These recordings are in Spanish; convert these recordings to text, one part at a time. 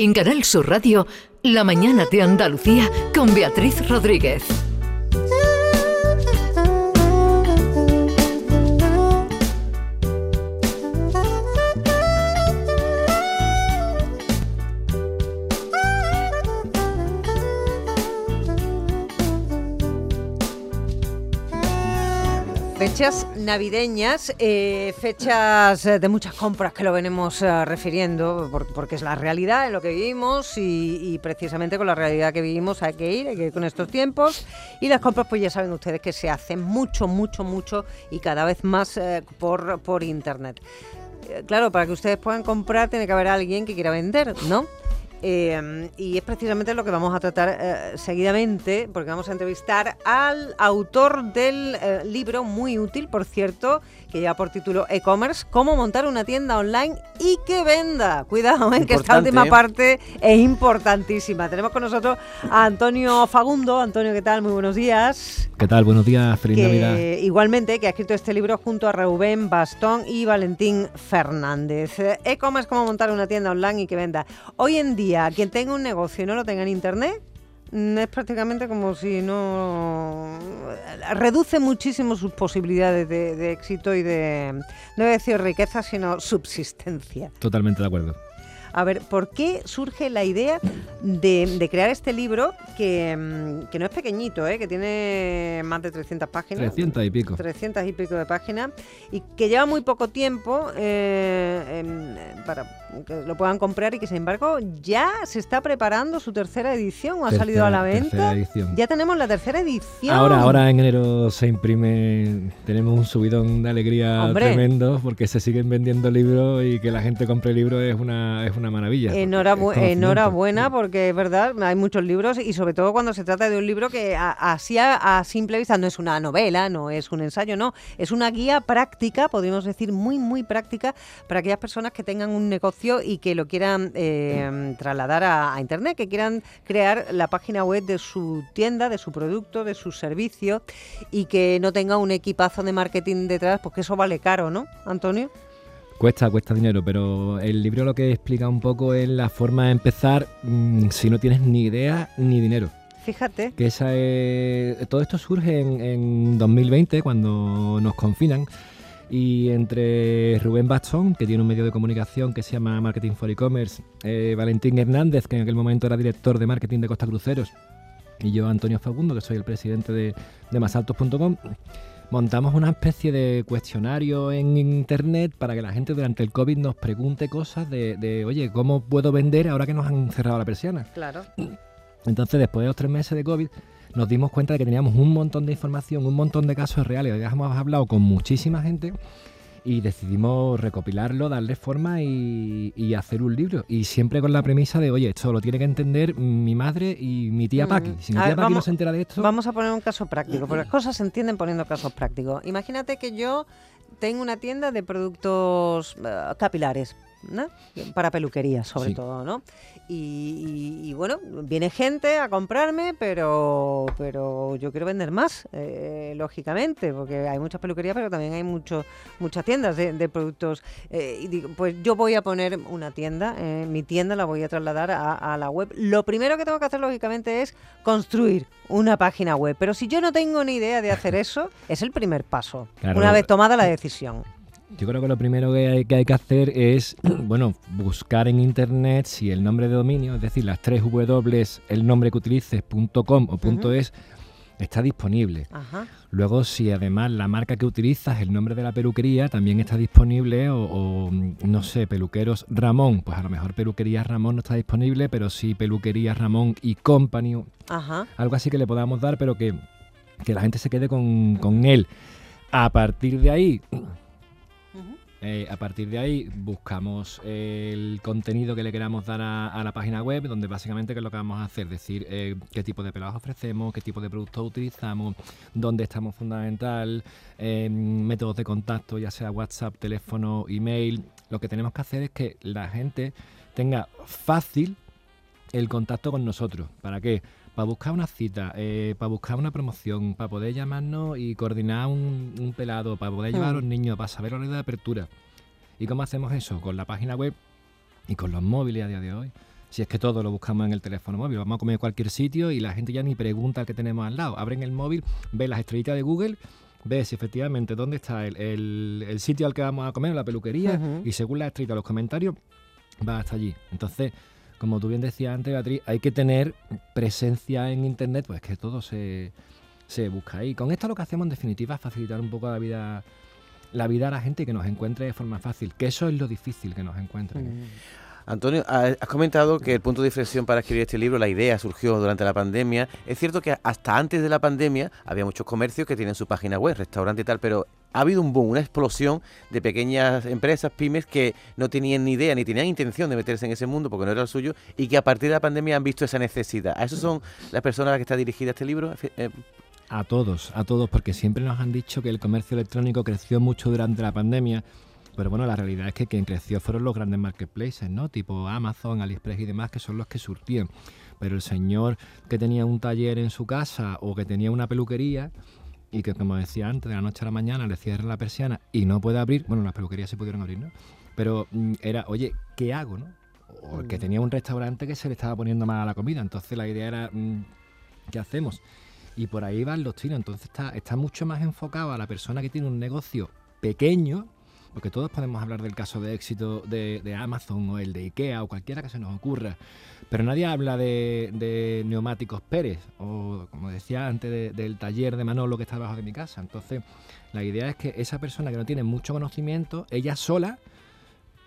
En Canal Sur Radio, La mañana de Andalucía con Beatriz Rodríguez. Fechas navideñas, eh, fechas eh, de muchas compras que lo venimos eh, refiriendo, por- porque es la realidad en lo que vivimos y, precisamente con la realidad que vivimos hay que ir, hay que ir con estos tiempos. Y las compras, pues ya saben ustedes que se hacen mucho, mucho, mucho y cada vez más por, por internet. Claro, para que ustedes puedan comprar tiene que haber alguien que quiera vender, ¿no? Eh, y es precisamente lo que vamos a tratar eh, seguidamente, porque vamos a entrevistar al autor del eh, libro, muy útil, por cierto, que lleva por título E-Commerce, cómo montar una tienda online y que venda. Cuidado, eh, que esta última parte es importantísima. Tenemos con nosotros a Antonio Fagundo. Antonio, ¿qué tal? Muy buenos días. ¿Qué tal? Buenos días, feliz Navidad. igualmente que ha escrito este libro junto a Rubén Bastón y Valentín Fernández. E-commerce, cómo montar una tienda online y que venda. Hoy en día, quien tenga un negocio y no lo tenga en internet, mm, es prácticamente como si no reduce muchísimo sus posibilidades de, de éxito y de no voy a decir riqueza sino subsistencia. Totalmente de acuerdo. A ver, ¿por qué surge la idea de, de crear este libro que, mm, que no es pequeñito, ¿eh? que tiene más de 300 páginas? 300 y pico. 300 y pico de páginas y que lleva muy poco tiempo eh, en- para que lo puedan comprar y que sin embargo ya se está preparando su tercera edición o ha salido a la venta. Ya tenemos la tercera edición. Ahora, ahora en enero se imprime, tenemos un subidón de alegría Hombre. tremendo porque se siguen vendiendo libros y que la gente compre libros es una, es una maravilla. Enhorabu- enhorabuena porque es verdad, hay muchos libros y sobre todo cuando se trata de un libro que así a, a simple vista no es una novela, no es un ensayo, no, es una guía práctica, podríamos decir muy, muy práctica para aquellas personas que tengan un negocio y que lo quieran eh, trasladar a, a Internet, que quieran crear la página web de su tienda, de su producto, de su servicio y que no tenga un equipazo de marketing detrás, porque eso vale caro, ¿no, Antonio? Cuesta, cuesta dinero, pero el libro lo que explica un poco es la forma de empezar mm, si no tienes ni idea ni dinero. Fíjate. Que esa es- todo esto surge en, en 2020 cuando nos confinan y entre Rubén Bastón, que tiene un medio de comunicación que se llama Marketing for E-Commerce, eh, Valentín Hernández, que en aquel momento era director de marketing de Costa Cruceros, y yo, Antonio Fagundo, que soy el presidente de, de masaltos.com, montamos una especie de cuestionario en internet para que la gente durante el COVID nos pregunte cosas de, de, oye, ¿cómo puedo vender ahora que nos han cerrado la persiana? Claro. Entonces, después de los tres meses de COVID, nos dimos cuenta de que teníamos un montón de información, un montón de casos reales. Ya hemos hablado con muchísima gente y decidimos recopilarlo, darle forma y, y hacer un libro. Y siempre con la premisa de, oye, esto lo tiene que entender mi madre y mi tía Mm. Paqui. Si mi A tía ver, Paqui no vamos- se entera de esto, Vamos a poner un caso práctico, porque las cosas se entienden poniendo casos prácticos. Imagínate que yo tengo una tienda de productos eh, capilares, ¿no? Para peluquería, sobre Sí. todo, ¿no? Y, y- y, bueno, viene gente a comprarme, pero, pero yo quiero vender más, eh, lógicamente, porque hay muchas peluquerías, pero también hay mucho, muchas tiendas de, de productos. eh, y digo, pues yo voy a poner una tienda, eh, mi tienda la voy a trasladar a, a la web. Lo primero que tengo que hacer, lógicamente, es construir una página web. Pero si yo no tengo ni idea de hacer eso, es el primer paso, Claro. una vez tomada la decisión. Yo creo que lo primero que hay, que hay que hacer es, bueno, buscar en internet si el nombre de dominio, es decir, las tres W, el nombre que utilices, punto .com o punto. .es, está disponible. Ajá. Luego, si además la marca que utilizas, el nombre de la peluquería, también está disponible, o, o, no sé, peluqueros Ramón, pues a lo mejor peluquería Ramón no está disponible, pero sí peluquería Ramón y Company, Ajá. algo así que le podamos dar, pero que, que la gente se quede con, con él. A partir de ahí. Eh, a partir de ahí buscamos el contenido que le queramos dar a, la página web, donde básicamente es lo que vamos a hacer, decir eh, qué tipo de pelados ofrecemos, qué tipo de productos utilizamos, dónde estamos fundamental, eh, métodos de contacto, ya sea WhatsApp, teléfono, email. Lo que tenemos que hacer es que la gente tenga fácil el contacto con nosotros. ¿Para qué? Para buscar una cita, eh, para buscar una promoción, para poder llamarnos y coordinar un, un pelado, para poder llevar a los Hmm. niños, para saber horario de apertura. ¿Y cómo hacemos eso? Con la página web y con los móviles a día de hoy. Si es que todo lo buscamos en el teléfono móvil, vamos a comer en cualquier sitio y la gente ya ni pregunta qué tenemos al lado. Abren el móvil, ven las estrellitas de Google, ves efectivamente dónde está el, sitio al que vamos a comer, la peluquería, y según la estrellita, los comentarios, va hasta allí. Entonces, como tú bien decías antes, Beatriz, hay que tener presencia en Internet, pues que todo se, se busca ahí. Con esto lo que hacemos en definitiva es facilitar un poco la vida la vida a la gente y que nos encuentre de forma fácil, que eso es lo difícil que nos encuentren. Mm. Antonio, has comentado que el punto de inflexión para escribir este libro, la idea surgió durante la pandemia. Es cierto que hasta antes de la pandemia había muchos comercios que tienen su página web, restaurante y tal, pero ha habido un boom, una explosión de pequeñas empresas, pymes, que no tenían ni idea ni tenían intención de meterse en ese mundo porque no era el suyo y que a partir de la pandemia han visto esa necesidad. ¿A eso son las personas a las que está dirigida este libro? Eh, a todos, a todos, porque siempre nos han dicho que el comercio electrónico creció mucho durante la pandemia, pero bueno, la realidad es que quien creció fueron los grandes marketplaces, ¿no? Tipo Amazon, AliExpress y demás, que son los que surtían. Pero el señor que tenía un taller en su casa o que tenía una peluquería y que, como decía antes, de la noche a la mañana le cierran la persiana y no puede abrir, bueno, las peluquerías se pudieron abrir, ¿no? Pero mm, era, oye, ¿qué hago, no? O que mm. tenía un restaurante que se le estaba poniendo mal a la comida. Entonces la idea era, mm, ¿qué hacemos? Y por ahí van los chinos. Entonces está, está mucho más enfocado a la persona que tiene un negocio pequeño, porque todos podemos hablar del caso de éxito de, Amazon o el de Ikea o cualquiera que se nos ocurra. Pero nadie habla de, neumáticos Pérez o, como decía antes, del taller de Manolo que está debajo de mi casa. Entonces, la idea es que esa persona que no tiene mucho conocimiento, ella sola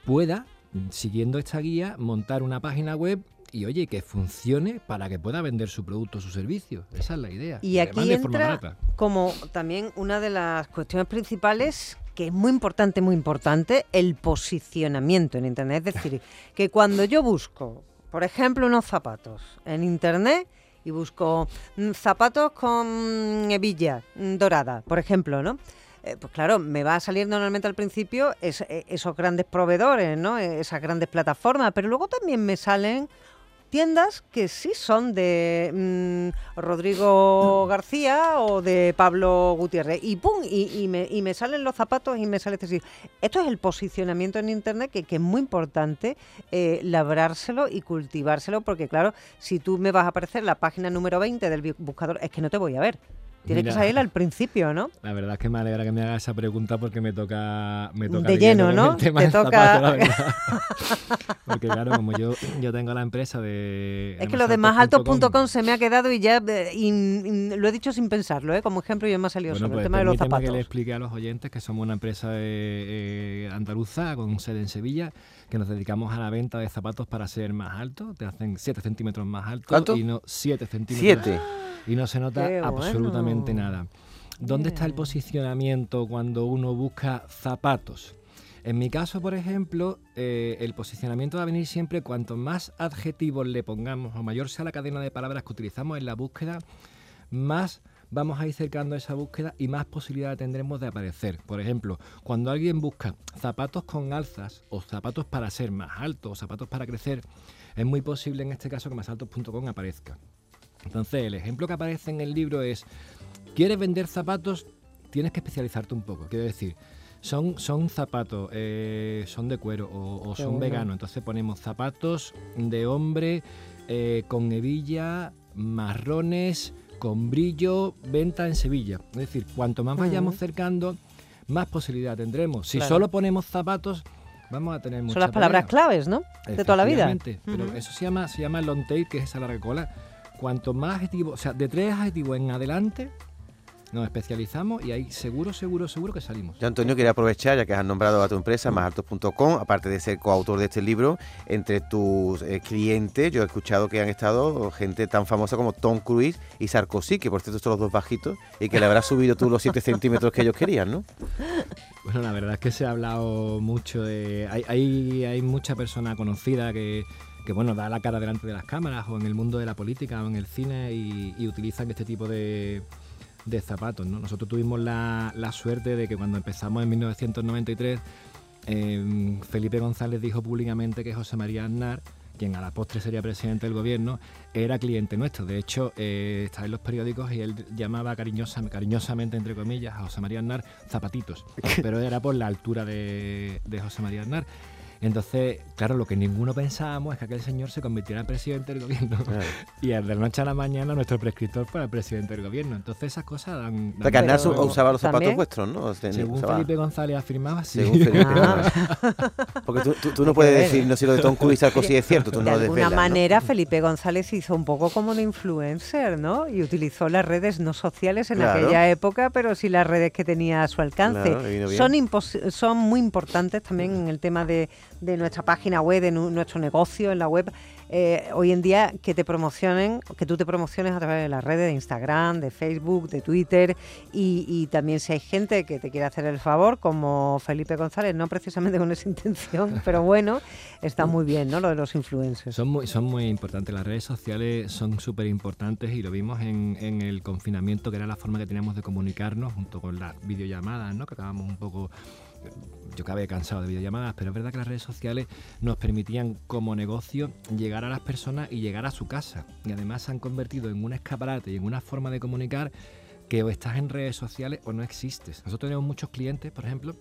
pueda, siguiendo esta guía, montar una página web y oye, que funcione para que pueda vender su producto o su servicio. Esa es la idea. Y aquí entra como también una de las cuestiones principales que es muy importante, muy importante, el posicionamiento en Internet. Es decir, que cuando yo busco, por ejemplo, unos zapatos en Internet y busco mm, zapatos con hebilla dorada, por ejemplo, ¿no? Eh, pues claro, me va a salir normalmente al principio e, esos grandes proveedores, ¿no? Esas grandes plataformas, pero luego también me salen tiendas que sí son de mm, Rodrigo García o de Pablo Gutiérrez. Y pum, y, me, y me salen los zapatos y me sale este Esto es el posicionamiento en Internet que, es muy importante eh, labrárselo y cultivárselo, porque claro, si tú me vas a aparecer la página número 20 del buscador, es que no te voy a ver. Tiene que salir al principio, ¿no? La verdad es que me alegra que me haga esa pregunta porque me toca, me toca de lleno, ¿no? Te toca. porque claro, como yo, yo tengo la empresa de. Es que lo de másaltos.com se me ha quedado y ya lo he dicho sin pensarlo, ¿eh? Como ejemplo, yo me ha salido sobre el pues tema de los zapatos. que le explique a los oyentes que somos una empresa de, eh, andaluza con sede en Sevilla que nos dedicamos a la venta de zapatos para ser más altos. Te hacen 7 centímetros más. ¿Cuánto? Y no 7 centímetros. 7 y no se nota absolutamente nada. ¿Dónde está el posicionamiento cuando uno busca zapatos? En mi caso, por ejemplo, eh, el posicionamiento va a venir siempre cuanto más adjetivos le pongamos o mayor sea la cadena de palabras que utilizamos en la búsqueda, más vamos a ir cercando esa búsqueda y más posibilidad tendremos de aparecer. Por ejemplo, cuando alguien busca zapatos con alzas o zapatos para ser más altos o zapatos para crecer, es muy posible en este caso que masaltos.com aparezca. Entonces, el ejemplo que aparece en el libro es, ¿quieres vender zapatos? Tienes que especializarte un poco. Quiero decir, son, son zapatos, eh, son de cuero o, son veganos. Entonces ponemos zapatos de hombre eh, con hebilla, marrones, con brillo, venta en Sevilla. Es decir, cuanto más vayamos cercando, más posibilidad tendremos. Si solo ponemos zapatos, vamos a tener muchas Son las palabras claves, ¿no? De toda la vida. Pero eso se llama, se llama long tail, que es esa larga cola cuanto más adjetivos, o sea, de tres adjetivos en adelante, nos especializamos y ahí seguro, seguro, seguro que salimos. Yo, Antonio, quería aprovechar, ya que has nombrado a tu empresa, másaltos.com, aparte de ser coautor de este libro, entre tus eh, clientes, yo he escuchado que han estado gente tan famosa como Tom Cruise y Sarkozy, que por cierto son los dos bajitos, y que le habrás subido tú los 7 centímetros que ellos querían, ¿no? Bueno, la verdad es que se ha hablado mucho de... Hay, hay, hay mucha persona conocida que que bueno, da la cara delante de las cámaras o en el mundo de la política o en el cine y, utilizan este tipo de, zapatos. ¿no? Nosotros tuvimos la, suerte de que cuando empezamos en 1993, em, Felipe González dijo públicamente que José María Aznar, quien a la postre sería presidente del gobierno, era cliente nuestro. De hecho, eh, está en los periódicos y él llamaba cariñosamente, entre comillas, a José María Aznar zapatitos, pero era por la altura de, de José María Aznar. Entonces, claro, lo que ninguno pensábamos es que aquel señor se convirtiera en presidente del gobierno. Claro. Y de la noche a la mañana nuestro prescriptor fuera el presidente del gobierno. Entonces esas cosas dan... O sea, que dan usaba los zapatos ¿También? vuestros, ¿no? Según usaba- Felipe González afirmaba, sí. Según Felipe Ah. González. Porque tú, tú- tú no puedes decir, no si lo de Tom Cruise Sarkozy es cierto, tú no de lo alguna desvelas, ¿no? manera, Felipe González hizo un poco como de influencer, ¿no? Y utilizó las redes no sociales en Claro. aquella época, pero sí las redes que tenía a su alcance. Claro, son, impos- son muy importantes también en el tema de, de nuestra página web, de nu- nuestro negocio en la web. Eh, hoy en día que te promocionen, que tú te promociones a través de las redes de Instagram, de Facebook, de Twitter y, y también si hay gente que te quiere hacer el favor, como Felipe González, no precisamente con esa intención, pero bueno, está muy bien, ¿no? Lo de los influencers. Son muy, son muy importantes, las redes sociales son súper importantes y lo vimos en, en el confinamiento, que era la forma que teníamos de comunicarnos junto con las videollamadas, ¿no? que acabamos un poco, yo acabé cansado de videollamadas, pero es verdad que las redes sociales nos permitían como negocio llegar a las personas y llegar a su casa. Y además se han convertido en un escaparate y en una forma de comunicar que o estás en redes sociales o no existes. Nosotros tenemos muchos clientes, por ejemplo,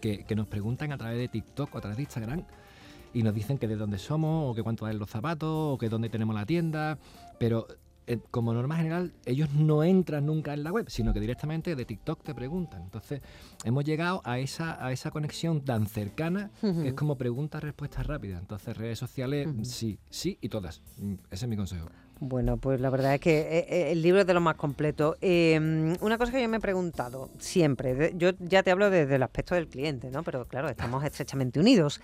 que, que nos preguntan a través de TikTok o a través de Instagram y nos dicen que de dónde somos, o que cuánto valen los zapatos, o que dónde tenemos la tienda, pero eh, como norma general ellos no entran nunca en la web, sino que directamente de TikTok te preguntan. Entonces hemos llegado a esa, a esa conexión tan cercana que es como pregunta-respuesta rápida. Entonces redes sociales, sí, sí y todas. Mm, Ese es mi consejo. Bueno, pues la verdad es que eh, eh, el libro es de lo más completo. Eh, una cosa que yo me he preguntado siempre, yo ya te hablo desde el aspecto del cliente, ¿no? Pero claro, estamos estrechamente unidos.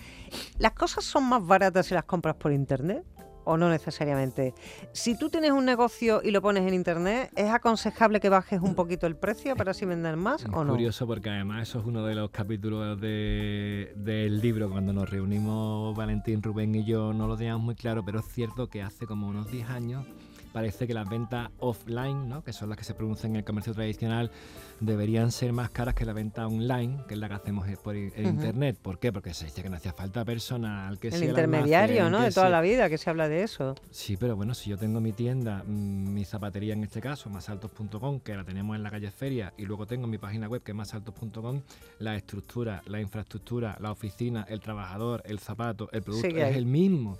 ¿Las cosas son más baratas si las compras por internet? ¿O no necesariamente? Si tú tienes un negocio y lo pones en internet, ¿es aconsejable que bajes un poquito el precio para así vender más Es o no? curioso porque además eso es uno de los capítulos de- del libro. Cuando nos reunimos Valentín, Rubén y yo no lo teníamos muy claro, pero es cierto que hace como unos 10 años parece que las ventas offline, ¿no? que son las que se producen en el comercio tradicional, deberían ser más caras que la venta online, que es la que hacemos por en Ujú. internet. ¿Por qué? Porque se dice que no hacía falta personal, que El si intermediario, almacén, ¿no? De toda la vida que se habla de eso. Sí, pero bueno, si yo tengo mi tienda, mm, mi zapatería en este caso, masaltos.com, que la tenemos en la calle Feria, y luego tengo mi página web que es masaltos.com, la estructura, la infraestructura, la oficina, el trabajador, el zapato, el producto es el mismo.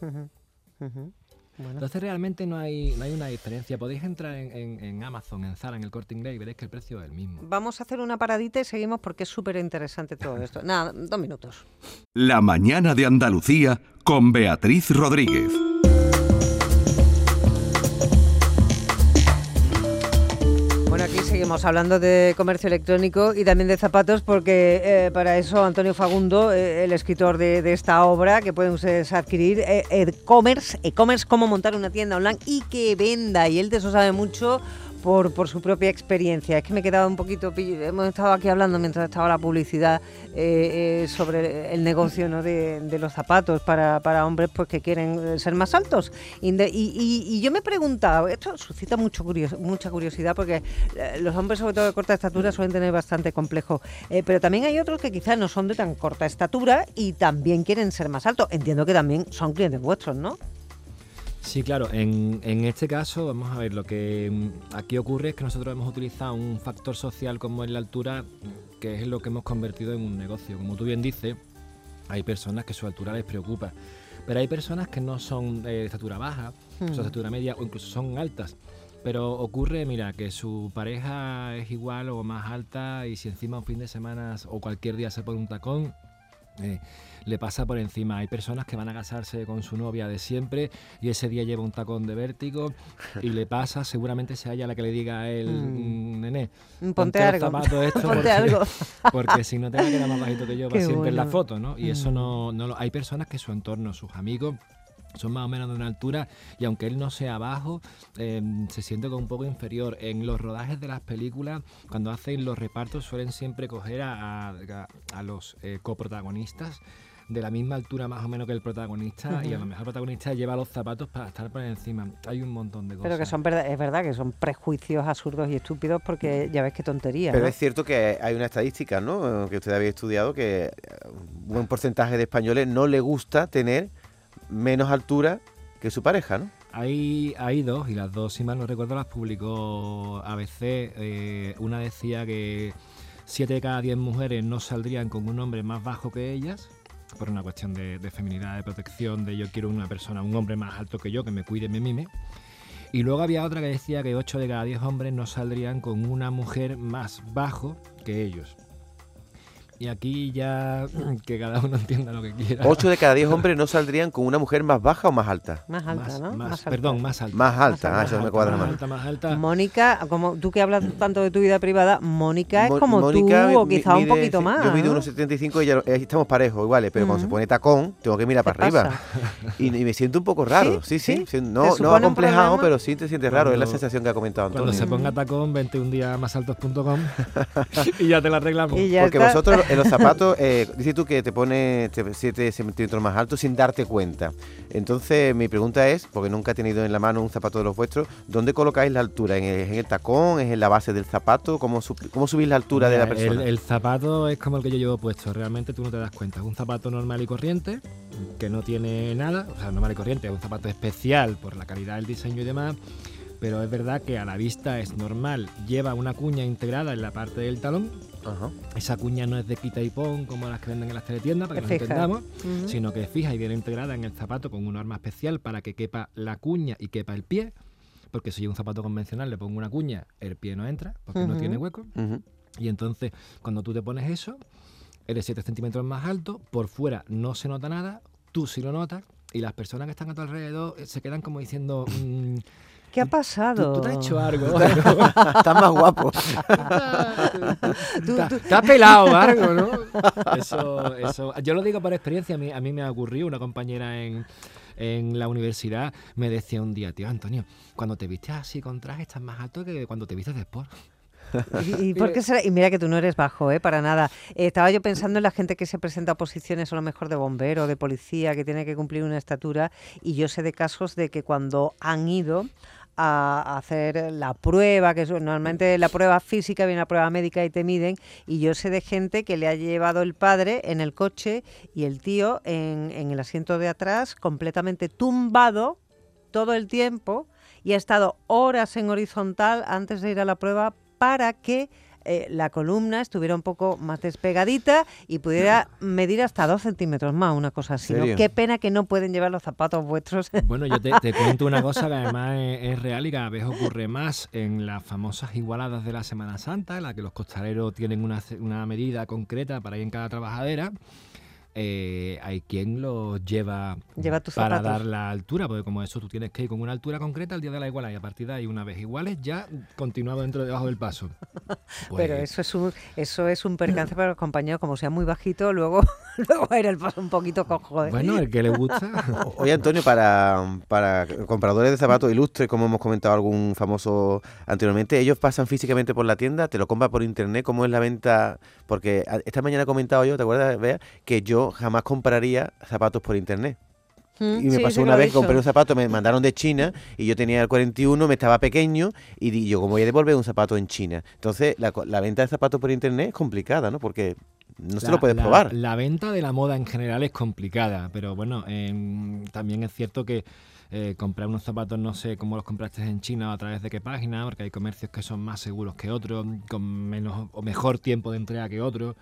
Ujú. Bueno. Entonces realmente no hay, no hay una diferencia. Podéis entrar en, en- en Amazon, en Zara, en el Corte Inglés y veréis que el precio es el mismo. Vamos a hacer una paradita y seguimos porque es súper interesante todo esto. Nada, dos minutos. La mañana de Andalucía con Beatriz Rodríguez. Seguimos hablando de comercio electrónico y también de zapatos porque eh, para eso Antonio Fagundo, eh, el escritor de, de esta obra que pueden ustedes adquirir, eh, e-commerce, e-commerce, cómo montar una tienda online y que venda. Y él de eso sabe mucho por, por su propia experiencia. Es que me he quedado un poquito, hemos estado aquí hablando mientras estaba la publicidad eh, eh, sobre el negocio ¿no? de, los zapatos para, hombres pues que quieren eh, ser más altos. Y, yo me he preguntado, esto suscita mucho curios- mucha curiosidad porque los hombres sobre todo de corta estatura suelen tener bastante complejo, pero también hay otros que quizás no son de tan corta estatura y también quieren ser más altos. Entiendo que también son clientes vuestros, ¿no? Sí, claro. En, en este caso, vamos a ver, lo que mm, aquí ocurre es que nosotros hemos utilizado un factor social como es la altura, que es lo que hemos convertido en un negocio. Como tú bien dices, hay personas que su altura les preocupa, pero hay personas que no son eh, de estatura baja, son de estatura media o incluso son altas. Pero ocurre, mira, que su pareja es igual o más alta y si encima un fin de semana o cualquier día se pone un tacón, eh, le pasa por encima. Hay personas que van a casarse con su novia de siempre y ese día lleva un tacón de vértigo y le pasa, seguramente sea ella la que le diga a él, Mm. "Mm, nene, Mm, ponte el algo. esto Ponte porque, algo. porque si no te va a quedar más bajito que yo para siempre en la foto, ¿no? Y eso Mm. no, no lo, hay personas que su entorno, sus amigos son más o menos de una altura y aunque él no sea bajo, eh, se siente como un poco inferior. En los rodajes de las películas, cuando hacen los repartos, suelen siempre coger a, a- a los eh, coprotagonistas de la misma altura más o menos que el protagonista y a lo mejor el protagonista lleva los zapatos para estar por encima. Hay un montón de cosas. Pero que son verdad, es verdad que son prejuicios absurdos y estúpidos porque ya ves qué tontería. Pero ¿no? es cierto que hay una estadística, ¿no? Que usted había estudiado que un buen porcentaje de españoles no le gusta tener menos altura que su pareja, ¿no? Hay, hay dos, y las dos, si mal no recuerdo, las publicó ABC. Eh, una decía que 7 de cada 10 mujeres no saldrían con un hombre más bajo que ellas. por una cuestión de, feminidad, de protección, de yo quiero una persona, un hombre más alto que yo, que me cuide, me mime. Y luego había otra que decía que 8 de cada 10 hombres no saldrían con una mujer más bajo que ellos. Y aquí ya que cada uno entienda lo que quiera. 8 de cada 10 hombres no saldrían con una mujer más baja o más alta. Más alta, Más- ¿no? más- alta. Perdón, más alta. Más alta, Más ah, eso Más me cuadra más más. alta, más alta. Mónica, como tú que hablas tanto de tu vida privada, Mónica Mo- es como Mónica tú o quizá un poquito más. Yo mido ¿no? unos 75 y ya eh, estamos parejos iguales, pero cuando se pone tacón, tengo que mirar ¿Qué para arriba. Y, y me siento un poco raro. Sí, ¿Sí? sí. ¿Sí? sí, ¿Te No, no acomplejado, pero sí te sientes raro. es la Cuando- sensación que ha comentado Cuando Antonio. se ponga tacón, vente un día a másaltos.com y ya te la arreglamos. Porque está. vosotros en los zapatos, eh, dices tú que te pones 7 centímetros más alto sin darte cuenta. Entonces, mi pregunta es, porque nunca he tenido en la mano un zapato de los vuestros, ¿dónde colocáis la altura? ¿En el, en el tacón? ¿Es en la base del zapato? ¿Cómo, cómo subís la altura de la persona? El, el zapato es como el que yo llevo puesto, realmente tú no te das cuenta. Es un zapato normal y corriente, que no tiene nada, o sea, normal y corriente, es un zapato especial por la calidad del diseño y demás, pero es verdad que a la vista es normal. Lleva una cuña integrada en la parte del talón. Ajá. Esa cuña no es de quita y pon como las que venden en las teletiendas, para que nos entendamos, sino que es fija y viene integrada en el zapato con una arma especial para que quepa la cuña y quepa el pie. Porque si yo un zapato convencional le pongo una cuña, el pie no entra, porque no tiene hueco. Y entonces, cuando tú te pones eso, eres 7 centímetros más alto, por fuera no se nota nada, tú sí lo notas, y las personas que están a tu alrededor eh, se quedan como diciendo, mm, ¿Qué ha ¿tú, pasado? tú te has hecho algo? Estás más guapo. Tú- ¿Te, tú- te ha pelado algo, no? Eso, eso, yo lo digo por experiencia, a mí, a mí me ha ocurrido, una compañera en, en la universidad me decía un día, tío Antonio, cuando te vistes así con traje estás más alto que cuando te vistes después. ¿Y, y? Y mira que tú no eres bajo, ¿eh? Para nada. Eh, estaba yo pensando en la gente que se presenta a posiciones a lo mejor de bombero, de policía, que tiene que cumplir una estatura. Y yo sé de casos de que cuando han ido a hacer la prueba, que normalmente la prueba física, viene la prueba médica y te miden. Y yo sé de gente que le ha llevado el padre en el coche y el tío en, en el asiento de atrás, completamente tumbado todo el tiempo y ha estado horas en horizontal antes de ir a la prueba para que eh, la columna estuviera un poco más despegadita y pudiera medir hasta dos centímetros más, una cosa así. Qué pena que no pueden llevar los zapatos vuestros. Bueno, yo te, te cuento una cosa que además es, es real y cada vez ocurre más en las famosas igualadas de la Semana Santa, en la que los costaleros tienen una medida concreta para ir en cada trabajadera. Eh, hay quien los lleva, Lleva tus para zapatos. dar la altura, porque como eso tú tienes que ir con una altura concreta al día de la igualdad y a partir de ahí una vez iguales ya continuamos dentro debajo del paso. Pero Pues, eso es un eso es un percance para los compañeros, como sea muy bajito, luego, luego va a ir el paso un poquito cojo. ¿eh? Bueno, el que le gusta. Oye, Antonio, para, para compradores de zapatos ilustres, como hemos comentado algún famoso anteriormente, ellos pasan físicamente por la tienda, te lo compran por internet, ¿cómo es la venta? Porque esta mañana he comentado yo, ¿te acuerdas, Bea? Que yo jamás compraría zapatos por internet. Mm, Y me sí, pasó una vez, dicho. compré un zapato, me mandaron de China y yo tenía el 41, me estaba pequeño y di- yo, como voy a devolver un zapato en China? Entonces, la, co- la venta de zapatos por internet es complicada, ¿no? Porque no se lo puedes la- probar. La venta de la moda en general es complicada, pero bueno, em, también es cierto que eh, comprar unos zapatos no sé cómo los compraste en China o a través de qué página, porque hay comercios que son más seguros que otros, con menos o mejor tiempo de entrega que otros,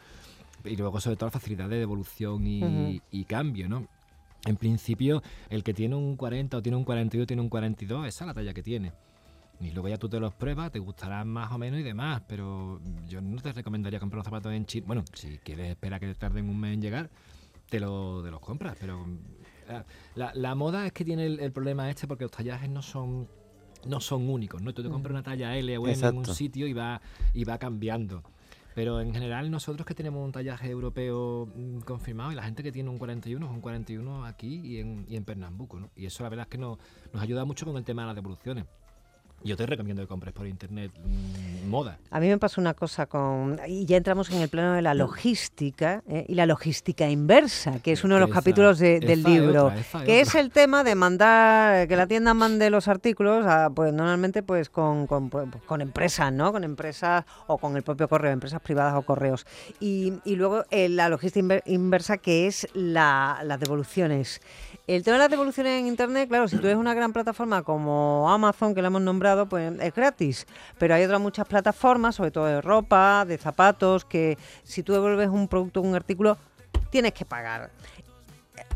y luego sobre todo la facilidad de devolución y, cambio, ¿no? En principio, el que tiene un 40 o tiene un 42 tiene un 42, esa es la talla que tiene. Y luego ya tú te los pruebas, te gustarán más o menos y demás, pero yo no te recomendaría comprar los zapatos en China. Bueno, si quieres esperar que te tarden un mes en llegar, te, lo, te los compras, pero eh, la, la moda es que tiene el, el problema este porque los tallajes no son no son únicos, ¿no? Tú te compras una talla L o M en un sitio y va, y va cambiando. Pero en general nosotros que tenemos un tallaje europeo mm, confirmado y la gente que tiene un 41 es un 41 aquí y en, y en Pernambuco, ¿no? Y eso la verdad es que nos, nos ayuda mucho con el tema de las devoluciones. Yo te recomiendo que compres por internet mm, moda. A mí me pasó una cosa con. Y ya entramos en el plano de la logística ¿eh? y la logística inversa, que es uno de los Esa- capítulos de- del libro. otra, que es el tema de mandar, que la tienda mande los artículos, a, pues normalmente pues con, con, pues, con empresas, ¿no? Con empresas o con el propio correo, empresas privadas o correos. Y, y luego eh, la logística inver- inversa, que es la, las devoluciones. El tema de las devoluciones en Internet, claro, si tú eres una gran plataforma como Amazon, que la hemos nombrado, pues es gratis. Pero hay otras muchas plataformas, sobre todo de ropa, de zapatos, que si tú devuelves un producto, un artículo, tienes que pagar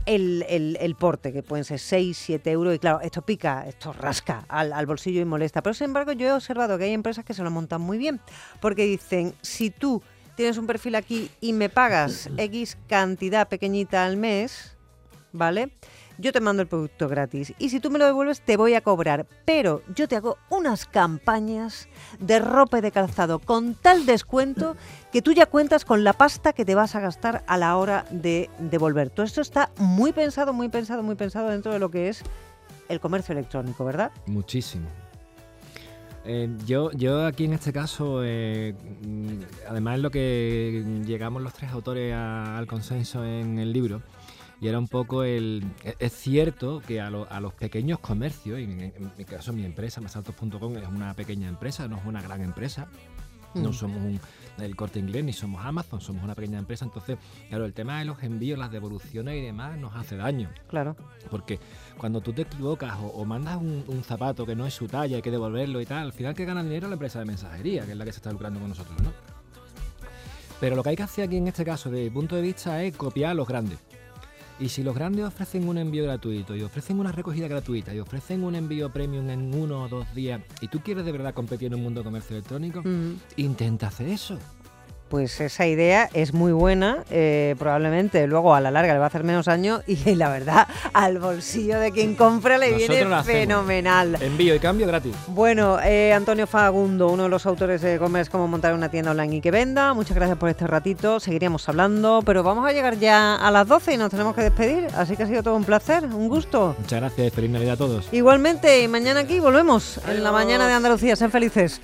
el, el- el porte, que pueden ser 6, 7 euros, y claro, esto pica, esto rasca al, al bolsillo y molesta. Pero sin embargo, yo he observado que hay empresas que se lo montan muy bien, porque dicen, si tú tienes un perfil aquí y me pagas X cantidad pequeñita al mes, ¿vale? Yo te mando el producto gratis y si tú me lo devuelves te voy a cobrar, pero yo te hago unas campañas de ropa y de calzado con tal descuento que tú ya cuentas con la pasta que te vas a gastar a la hora de devolver. Todo esto está muy pensado, muy pensado, muy pensado dentro de lo que es el comercio electrónico, ¿verdad? Muchísimo. Eh, yo, yo aquí en este caso, eh, mm, además es lo que llegamos los tres autores al consenso en el libro, y era un poco el... e- Es cierto que a, lo- a los pequeños comercios, y en, en mi caso mi empresa, masaltos.com, es una pequeña empresa, no es una gran empresa, no Mm. somos un, el corte inglés ni somos Amazon, somos una pequeña empresa, entonces, claro, el tema de los envíos, las devoluciones y demás nos hace daño. Claro. Porque cuando tú te equivocas o, o mandas un, un zapato que no es su talla, hay que devolverlo y tal, al final que gana dinero la empresa de mensajería, que es la que se está lucrando con nosotros, ¿no? Pero lo que hay que hacer aquí en este caso, desde mi punto de vista, es copiar a los grandes. Y si los grandes ofrecen un envío gratuito y ofrecen una recogida gratuita y ofrecen un envío premium en uno o dos días y tú quieres de verdad competir en un mundo de comercio electrónico, Mm. intenta hacer eso. Pues esa idea es muy buena, eh, probablemente luego a la larga le va a hacer menos daño y la verdad al bolsillo de quien compra le Nosotros viene fenomenal. Envío y cambio gratis. Bueno, eh, Antonio Fagundo, uno de los autores de Commerce, cómo montar una tienda online y que venda. Muchas gracias por este ratito. Seguiríamos hablando, pero vamos a llegar ya a las 12 y nos tenemos que despedir. Así que ha sido todo un placer, un gusto. Muchas gracias y feliz Navidad a todos. Igualmente, y mañana aquí volvemos en la mañana de Andalucía. Sean felices.